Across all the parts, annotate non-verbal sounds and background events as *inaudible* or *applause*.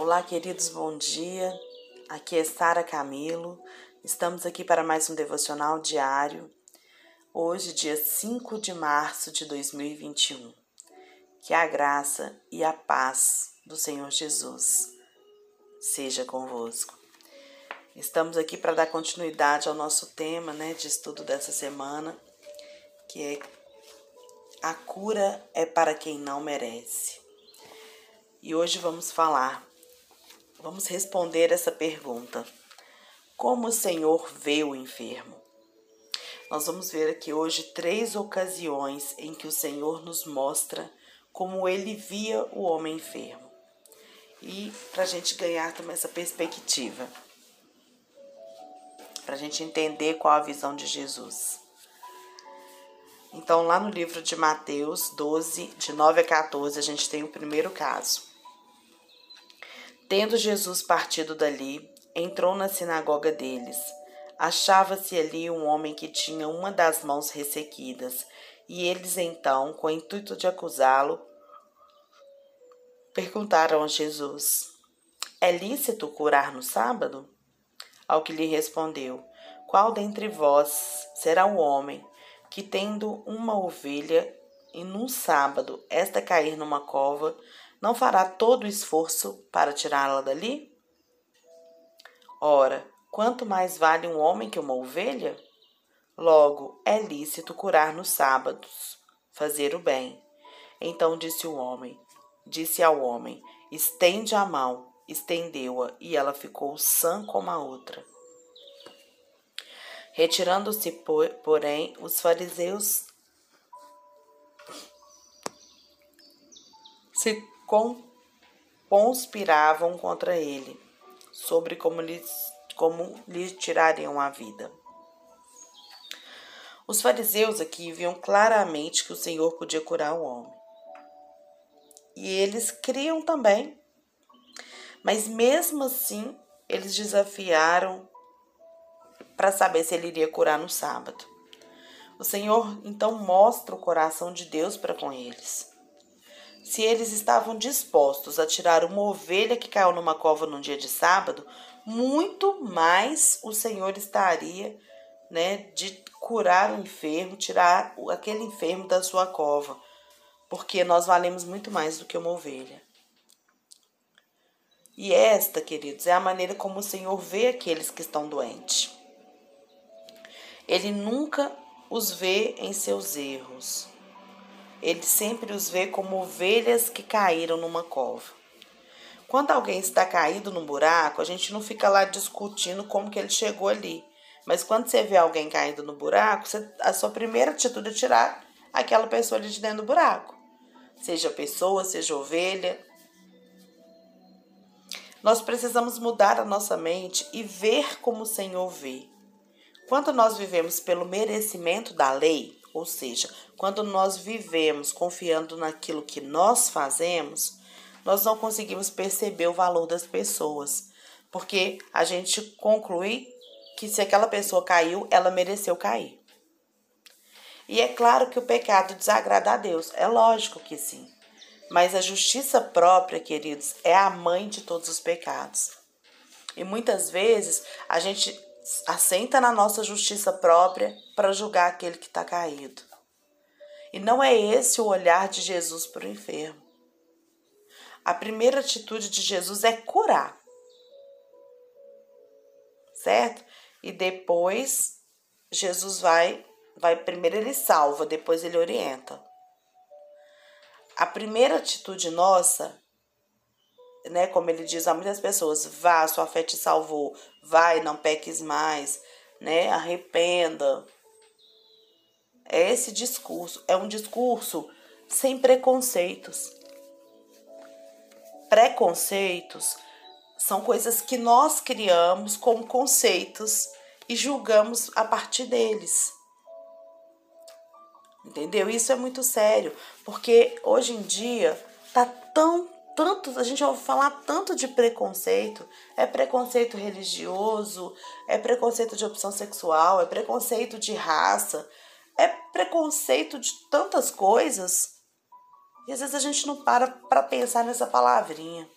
Olá, queridos, bom dia. Aqui é Sara Camilo. Estamos aqui para mais um devocional diário. Hoje, dia 5 de março de 2021. Que a graça e a paz do Senhor Jesus seja convosco. Estamos aqui para dar continuidade ao nosso tema, né, de estudo dessa semana, que é a cura é para quem não merece. E hoje vamos falar Vamos responder essa pergunta. Como o Senhor vê o enfermo? Nós vamos ver aqui hoje três ocasiões em que o Senhor nos mostra como ele via o homem enfermo. E para a gente ganhar também essa perspectiva, para a gente entender qual a visão de Jesus. Então, lá no livro de Mateus 12, de 9 a 14, a gente tem o primeiro caso. Tendo Jesus partido dali, entrou na sinagoga deles. Achava-se ali um homem que tinha uma das mãos ressequidas, e eles então, com o intuito de acusá-lo, perguntaram a Jesus: É lícito curar no sábado? Ao que lhe respondeu: Qual dentre vós será o homem que, tendo uma ovelha e num sábado esta cair numa cova, não fará todo o esforço para tirá-la dali? Ora, quanto mais vale um homem que uma ovelha? Logo, é lícito curar nos sábados, fazer o bem. Então disse o homem, disse ao homem: Estende a mão. Estendeu-a, e ela ficou sã como a outra. Retirando-se, porém, os fariseus se conspiravam contra ele, sobre como lhe, como lhe tirariam a vida. Os fariseus aqui viam claramente que o Senhor podia curar o homem. E eles criam também. Mas mesmo assim, eles desafiaram para saber se ele iria curar no sábado. O Senhor então mostra o coração de Deus para com eles. Se eles estavam dispostos a tirar uma ovelha que caiu numa cova num dia de sábado, muito mais o Senhor estaria, né, de curar o enfermo, tirar aquele enfermo da sua cova, porque nós valemos muito mais do que uma ovelha. E esta, queridos, é a maneira como o Senhor vê aqueles que estão doentes. Ele nunca os vê em seus erros. Ele sempre os vê como ovelhas que caíram numa cova. Quando alguém está caído num buraco, a gente não fica lá discutindo como que ele chegou ali. Mas quando você vê alguém caído no buraco, você, a sua primeira atitude é tirar aquela pessoa ali de dentro do buraco. Seja pessoa, seja ovelha. Nós precisamos mudar a nossa mente e ver como o Senhor vê. Quando nós vivemos pelo merecimento da lei, ou seja, quando nós vivemos confiando naquilo que nós fazemos, nós não conseguimos perceber o valor das pessoas, porque a gente conclui que se aquela pessoa caiu, ela mereceu cair. E é claro que o pecado desagrada a Deus, é lógico que sim. Mas a justiça própria, queridos, é a mãe de todos os pecados. E muitas vezes a gente assenta na nossa justiça própria para julgar aquele que está caído. E não é esse o olhar de Jesus para o enfermo. A primeira atitude de Jesus é curar. Certo? E depois Jesus vai vai primeiro ele salva, depois ele orienta. A primeira atitude nossa né, como ele diz a muitas pessoas, vá, sua fé te salvou, vai, não peques mais, né, arrependa. É esse discurso, é um discurso sem preconceitos. Preconceitos são coisas que nós criamos como conceitos e julgamos a partir deles. Entendeu? Isso é muito sério, porque hoje em dia tá tão tanto, a gente ouve falar tanto de preconceito, é preconceito religioso, é preconceito de opção sexual, é preconceito de raça, é preconceito de tantas coisas. E às vezes a gente não para para pensar nessa palavrinha.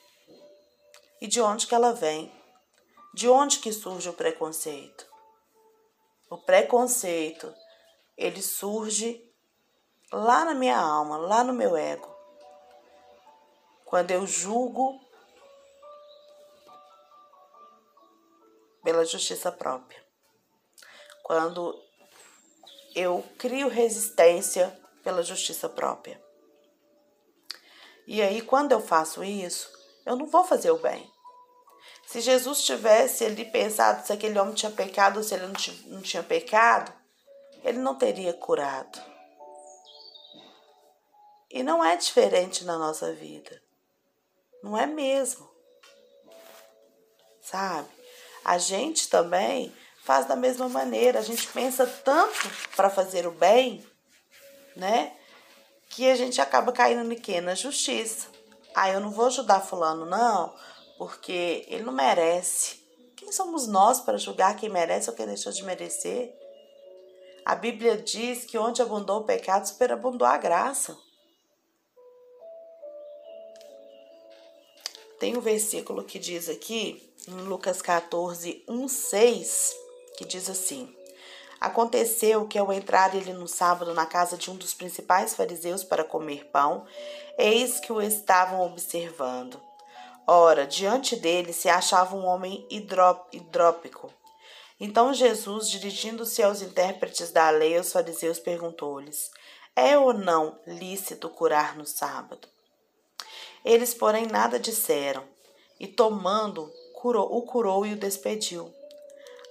E de onde que ela vem? De onde que surge o preconceito? O preconceito, ele surge lá na minha alma, lá no meu ego. Quando eu julgo pela justiça própria. Quando eu crio resistência pela justiça própria. E aí, quando eu faço isso, eu não vou fazer o bem. Se Jesus tivesse ali pensado se aquele homem tinha pecado ou se ele não tinha pecado, ele não teria curado. E não é diferente na nossa vida. Não é mesmo. Sabe? A gente também faz da mesma maneira. A gente pensa tanto para fazer o bem, né? Que a gente acaba caindo no quê? Na justiça. Ah, eu não vou ajudar fulano, não, porque ele não merece. Quem somos nós para julgar quem merece ou quem deixou de merecer? A Bíblia diz que onde abundou o pecado, superabundou a graça. Tem um versículo que diz aqui, em Lucas 14, 1, 6, que diz assim: Aconteceu que ao entrar ele no sábado na casa de um dos principais fariseus para comer pão, eis que o estavam observando. Ora, diante dele se achava um homem hidrópico. Então Jesus, dirigindo-se aos intérpretes da lei, aos fariseus, perguntou-lhes: É ou não lícito curar no sábado? Eles, porém, nada disseram, e tomando, curou, o curou e o despediu.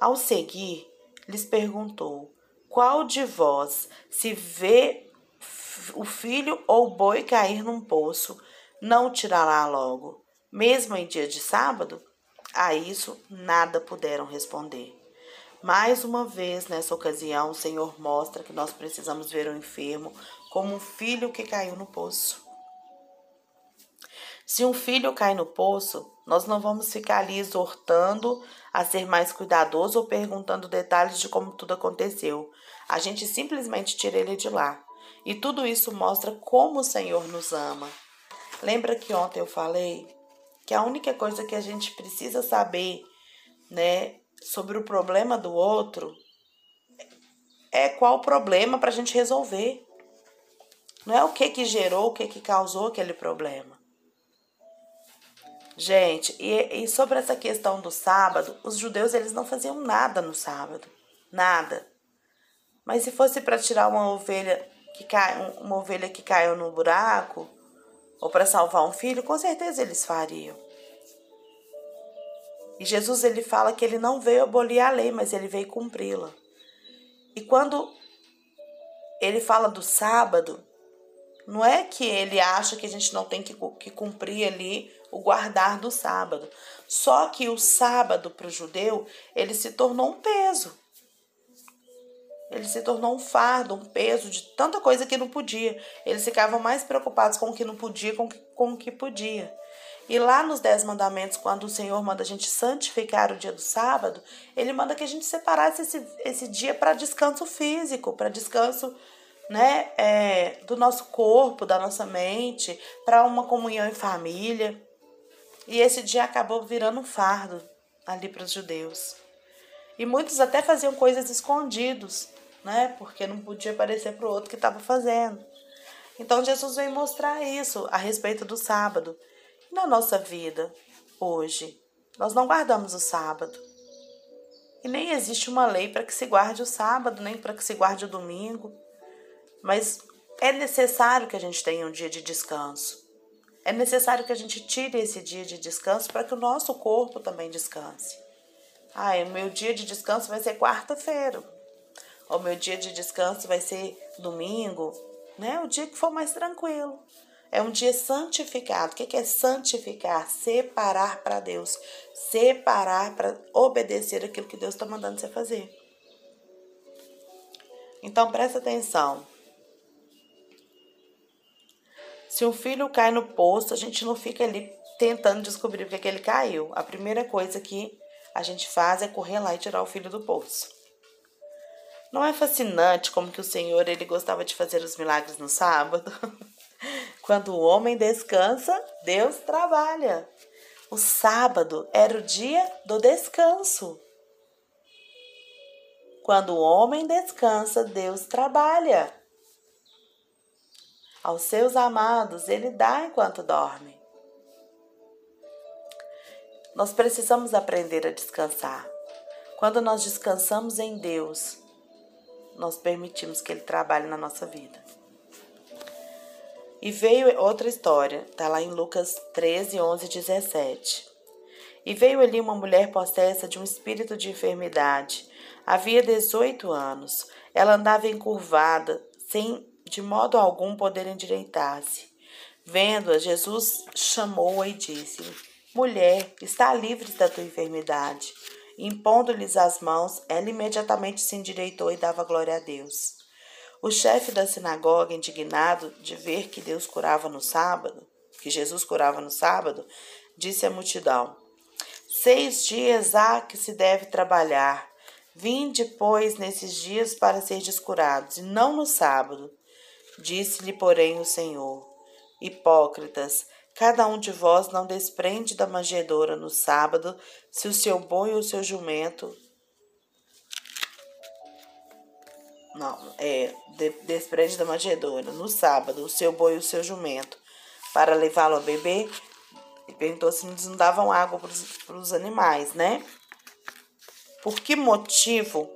Ao seguir, lhes perguntou: Qual de vós, se vê o filho ou o boi cair num poço, não o tirará logo, mesmo em dia de sábado? A isso nada puderam responder. Mais uma vez, nessa ocasião, o Senhor mostra que nós precisamos ver o enfermo como um filho que caiu no poço. Se um filho cai no poço, nós não vamos ficar ali exortando a ser mais cuidadoso ou perguntando detalhes de como tudo aconteceu. A gente simplesmente tira ele de lá. E tudo isso mostra como o Senhor nos ama. Lembra que ontem eu falei que a única coisa que a gente precisa saber, né, sobre o problema do outro é qual o problema para a gente resolver. Não é o que que gerou, o que que causou aquele problema. Gente, e, e sobre essa questão do sábado, os judeus eles não faziam nada no sábado, nada. Mas se fosse para tirar uma ovelha que cai, uma ovelha que caiu no buraco, ou para salvar um filho, com certeza eles fariam. E Jesus ele fala que ele não veio abolir a lei, mas ele veio cumpri-la. E quando ele fala do sábado, não é que ele acha que a gente não tem que, que cumprir ali o guardar do sábado. Só que o sábado para o judeu, ele se tornou um peso. Ele se tornou um fardo, um peso de tanta coisa que não podia. Eles ficavam mais preocupados com o que não podia com, com o que podia. E lá nos Dez Mandamentos, quando o Senhor manda a gente santificar o dia do sábado, ele manda que a gente separasse esse, esse dia para descanso físico, para descanso né, é, do nosso corpo, da nossa mente, para uma comunhão em família. E esse dia acabou virando um fardo ali para os judeus. E muitos até faziam coisas escondidos, né? Porque não podia aparecer para o outro que estava fazendo. Então Jesus veio mostrar isso a respeito do sábado. Na nossa vida, hoje, nós não guardamos o sábado. E nem existe uma lei para que se guarde o sábado, nem para que se guarde o domingo. Mas é necessário que a gente tenha um dia de descanso. É necessário que a gente tire esse dia de descanso para que o nosso corpo também descanse. Ah, o meu dia de descanso vai ser quarta-feira. O meu dia de descanso vai ser domingo, né? O dia que for mais tranquilo. É um dia santificado. O que é santificar? Separar para Deus. Separar para obedecer aquilo que Deus está mandando você fazer. Então presta atenção. Se um filho cai no poço, a gente não fica ali tentando descobrir porque que ele caiu. A primeira coisa que a gente faz é correr lá e tirar o filho do poço. Não é fascinante como que o Senhor ele gostava de fazer os milagres no sábado? *laughs* Quando o homem descansa, Deus trabalha. O sábado era o dia do descanso. Quando o homem descansa, Deus trabalha. Aos seus amados, ele dá enquanto dorme. Nós precisamos aprender a descansar. Quando nós descansamos em Deus, nós permitimos que Ele trabalhe na nossa vida. E veio outra história, está lá em Lucas 13, 11 17. E veio ali uma mulher possessa de um espírito de enfermidade. Havia 18 anos. Ela andava encurvada, sem de modo algum poder endireitar-se. Vendo-a, Jesus chamou-a e disse-lhe: Mulher, está livre da tua enfermidade. Impondo-lhes as mãos, ela imediatamente se endireitou e dava glória a Deus. O chefe da sinagoga, indignado de ver que Deus curava no sábado, que Jesus curava no sábado, disse à multidão: Seis dias há que se deve trabalhar. Vinde, pois, nesses dias para ser descurados, e não no sábado. Disse-lhe, porém, o Senhor: Hipócritas, Cada um de vós não desprende da manjedoura no sábado, se o seu boi ou o seu jumento. Não, é, de, desprende da manjedoura no sábado, o seu boi ou o seu jumento, para levá-lo a beber. Ele perguntou se eles não davam água para os animais, né? Por que motivo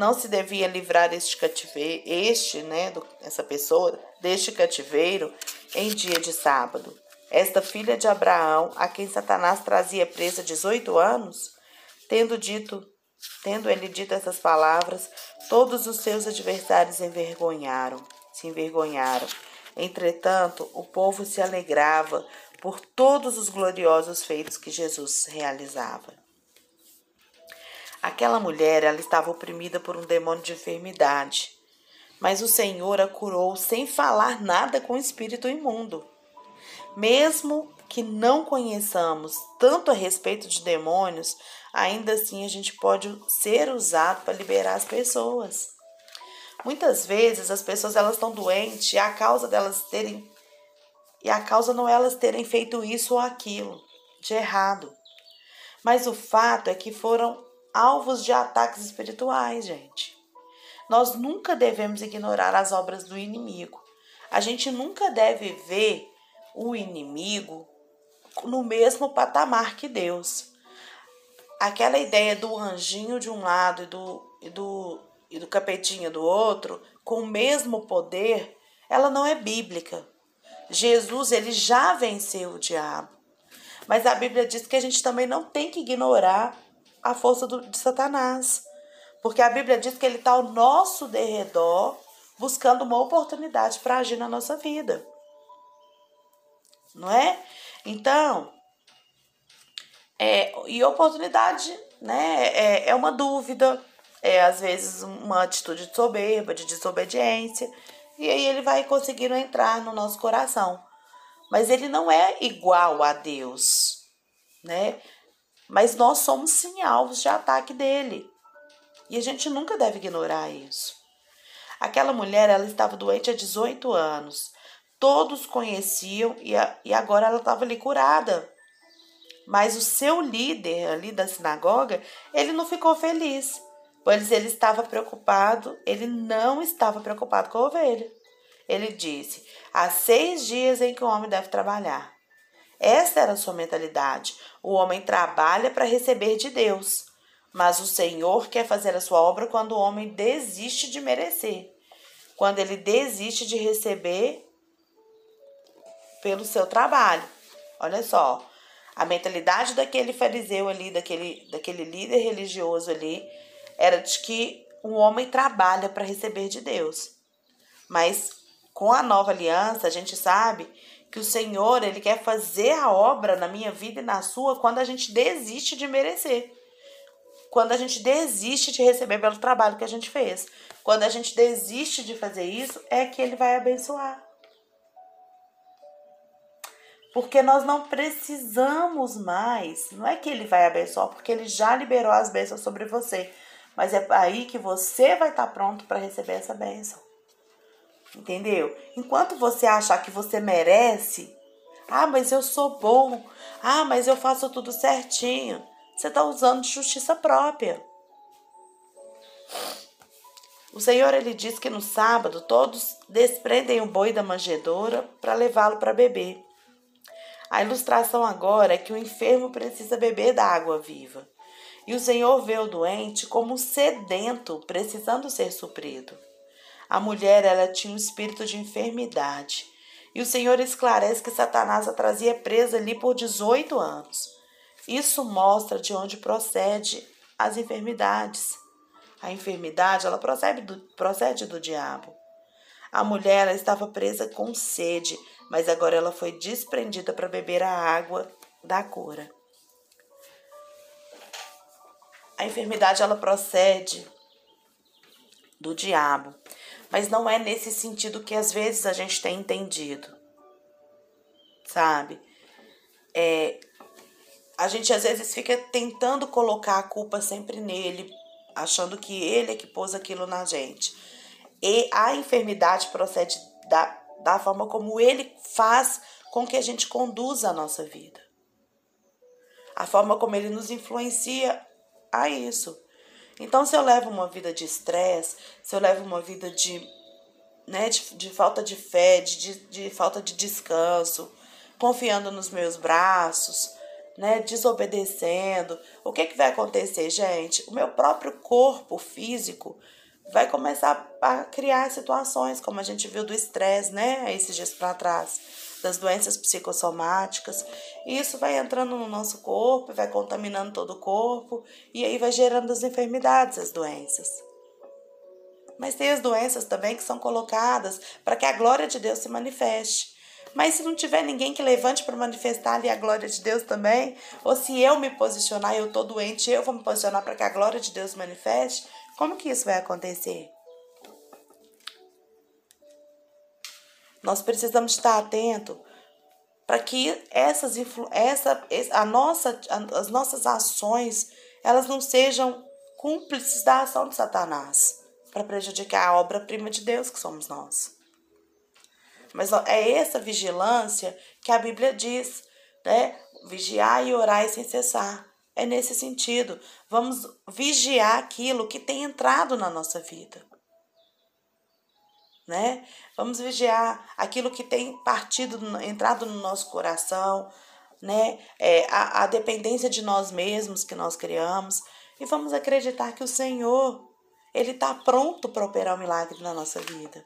não se devia livrar este cativeiro, este, né, do, essa pessoa, deste cativeiro em dia de sábado. Esta filha de Abraão, a quem Satanás trazia presa 18 anos, tendo dito, tendo ele dito essas palavras, todos os seus adversários envergonharam, se envergonharam. Entretanto, o povo se alegrava por todos os gloriosos feitos que Jesus realizava. Aquela mulher, ela estava oprimida por um demônio de enfermidade mas o Senhor a curou sem falar nada com o espírito imundo. Mesmo que não conheçamos tanto a respeito de demônios, ainda assim a gente pode ser usado para liberar as pessoas. Muitas vezes as pessoas elas estão doentes e a causa delas terem e a causa não é elas terem feito isso ou aquilo de errado. Mas o fato é que foram alvos de ataques espirituais, gente. Nós nunca devemos ignorar as obras do inimigo. A gente nunca deve ver o inimigo no mesmo patamar que Deus. Aquela ideia do anjinho de um lado e do, e do, e do capetinho do outro, com o mesmo poder, ela não é bíblica. Jesus, ele já venceu o diabo. Mas a Bíblia diz que a gente também não tem que ignorar a força do, de Satanás. Porque a Bíblia diz que ele está ao nosso derredor, buscando uma oportunidade para agir na nossa vida. Não é? Então, é, e oportunidade né, é, é uma dúvida, é às vezes uma atitude de soberba, de desobediência, e aí ele vai conseguindo entrar no nosso coração. Mas ele não é igual a Deus, né? Mas nós somos sim alvos de ataque dele. E a gente nunca deve ignorar isso. Aquela mulher, ela estava doente há 18 anos. Todos conheciam e, e agora ela estava ali curada. Mas o seu líder ali da sinagoga, ele não ficou feliz, pois ele estava preocupado, ele não estava preocupado com a ovelha. Ele disse: há seis dias em que o homem deve trabalhar. Essa era a sua mentalidade. O homem trabalha para receber de Deus. Mas o Senhor quer fazer a sua obra quando o homem desiste de merecer, quando ele desiste de receber pelo seu trabalho. Olha só, a mentalidade daquele fariseu ali, daquele, daquele líder religioso ali, era de que um homem trabalha para receber de Deus. Mas com a nova aliança, a gente sabe que o Senhor, ele quer fazer a obra na minha vida e na sua quando a gente desiste de merecer quando a gente desiste de receber pelo trabalho que a gente fez. Quando a gente desiste de fazer isso, é que ele vai abençoar. Porque nós não precisamos mais. Não é que ele vai abençoar, porque ele já liberou as bênçãos sobre você. Mas é aí que você vai estar pronto para receber essa bênção. Entendeu? Enquanto você achar que você merece, Ah, mas eu sou bom. Ah, mas eu faço tudo certinho. Você está usando justiça própria. O Senhor ele diz que no sábado todos desprendem o boi da manjedoura para levá-lo para beber. A ilustração agora é que o enfermo precisa beber da água viva. E o Senhor vê o doente como sedento, precisando ser suprido. A mulher ela tinha um espírito de enfermidade. E o Senhor esclarece que Satanás a trazia presa ali por 18 anos. Isso mostra de onde procede as enfermidades. A enfermidade, ela procede do, procede do diabo. A mulher ela estava presa com sede, mas agora ela foi desprendida para beber a água da cura. A enfermidade ela procede do diabo, mas não é nesse sentido que às vezes a gente tem entendido, sabe? É, a gente às vezes fica tentando colocar a culpa sempre nele, achando que ele é que pôs aquilo na gente. E a enfermidade procede da, da forma como ele faz com que a gente conduza a nossa vida. A forma como ele nos influencia a isso. Então, se eu levo uma vida de estresse, se eu levo uma vida de, né, de, de falta de fé, de, de falta de descanso, confiando nos meus braços, né, desobedecendo, o que, que vai acontecer, gente? O meu próprio corpo físico vai começar a criar situações, como a gente viu do estresse, né, esses dias para trás, das doenças psicossomáticas. E isso vai entrando no nosso corpo, vai contaminando todo o corpo, e aí vai gerando as enfermidades, as doenças. Mas tem as doenças também que são colocadas para que a glória de Deus se manifeste. Mas se não tiver ninguém que levante para manifestar ali a glória de Deus também, ou se eu me posicionar, eu estou doente, eu vou me posicionar para que a glória de Deus manifeste, como que isso vai acontecer? Nós precisamos estar atento para que essas essa a nossa as nossas ações elas não sejam cúmplices da ação de Satanás para prejudicar a obra-prima de Deus que somos nós. Mas é essa vigilância que a Bíblia diz, né? Vigiar e orar sem cessar. É nesse sentido. Vamos vigiar aquilo que tem entrado na nossa vida. Né? Vamos vigiar aquilo que tem partido, entrado no nosso coração, né? É, a, a dependência de nós mesmos que nós criamos. E vamos acreditar que o Senhor, Ele está pronto para operar o um milagre na nossa vida.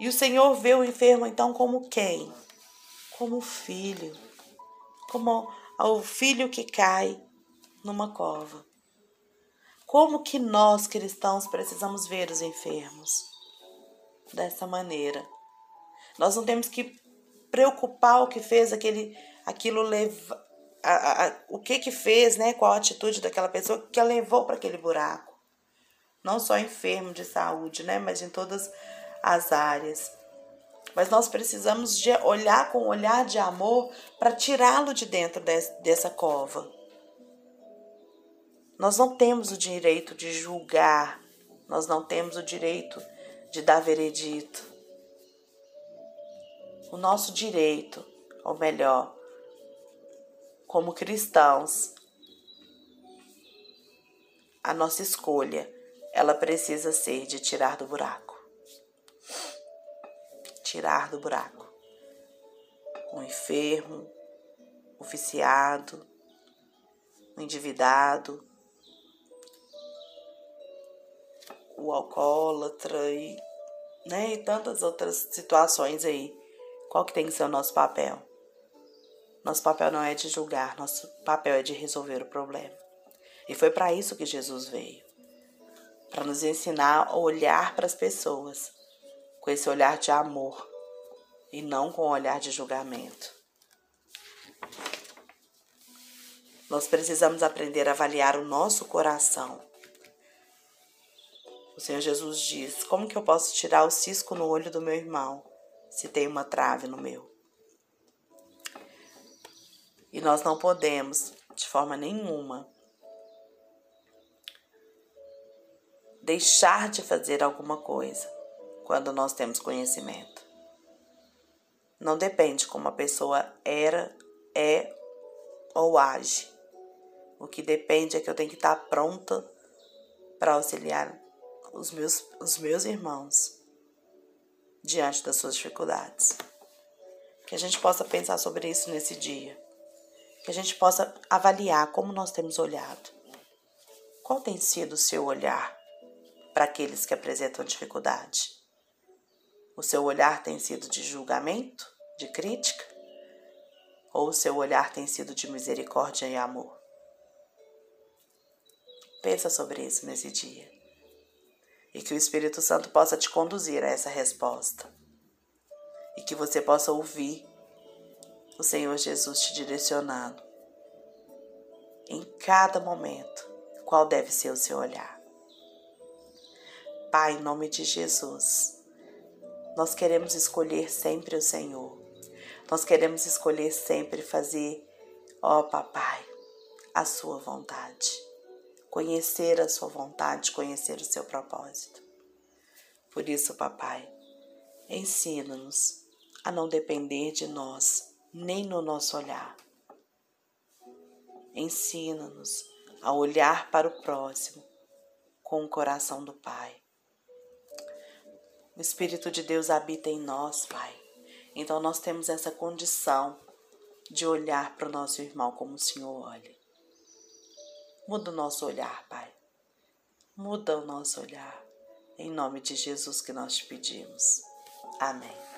E o Senhor vê o enfermo então como quem? Como filho. Como o filho que cai numa cova. Como que nós cristãos precisamos ver os enfermos? Dessa maneira. Nós não temos que preocupar o que fez aquele aquilo leva, a, a, o que que fez, né, qual a atitude daquela pessoa que a levou para aquele buraco. Não só enfermo de saúde, né, mas em todas as áreas. Mas nós precisamos de olhar com um olhar de amor para tirá-lo de dentro dessa cova. Nós não temos o direito de julgar, nós não temos o direito de dar veredito. O nosso direito, ou melhor, como cristãos, a nossa escolha, ela precisa ser de tirar do buraco tirar do buraco. O enfermo, o viciado, o endividado, o alcoólatra e, né, e tantas outras situações aí. Qual que tem que ser o nosso papel? Nosso papel não é de julgar, nosso papel é de resolver o problema. E foi para isso que Jesus veio para nos ensinar a olhar para as pessoas com esse olhar de amor e não com o olhar de julgamento. Nós precisamos aprender a avaliar o nosso coração. O Senhor Jesus diz: Como que eu posso tirar o cisco no olho do meu irmão se tem uma trave no meu? E nós não podemos, de forma nenhuma, deixar de fazer alguma coisa quando nós temos conhecimento. não depende como a pessoa era, é ou age. O que depende é que eu tenho que estar pronta para auxiliar os meus, os meus irmãos diante das suas dificuldades. Que a gente possa pensar sobre isso nesse dia. Que a gente possa avaliar como nós temos olhado. Qual tem sido o seu olhar para aqueles que apresentam dificuldade? O seu olhar tem sido de julgamento, de crítica? Ou o seu olhar tem sido de misericórdia e amor? Pensa sobre isso nesse dia. E que o Espírito Santo possa te conduzir a essa resposta. E que você possa ouvir o Senhor Jesus te direcionando em cada momento qual deve ser o seu olhar. Pai, em nome de Jesus, nós queremos escolher sempre o Senhor. Nós queremos escolher sempre fazer, ó Papai, a sua vontade. Conhecer a sua vontade, conhecer o seu propósito. Por isso, Papai, ensina-nos a não depender de nós, nem no nosso olhar. Ensina-nos a olhar para o próximo com o coração do Pai. O Espírito de Deus habita em nós, Pai. Então nós temos essa condição de olhar para o nosso irmão como o Senhor olha. Muda o nosso olhar, Pai. Muda o nosso olhar. Em nome de Jesus que nós te pedimos. Amém.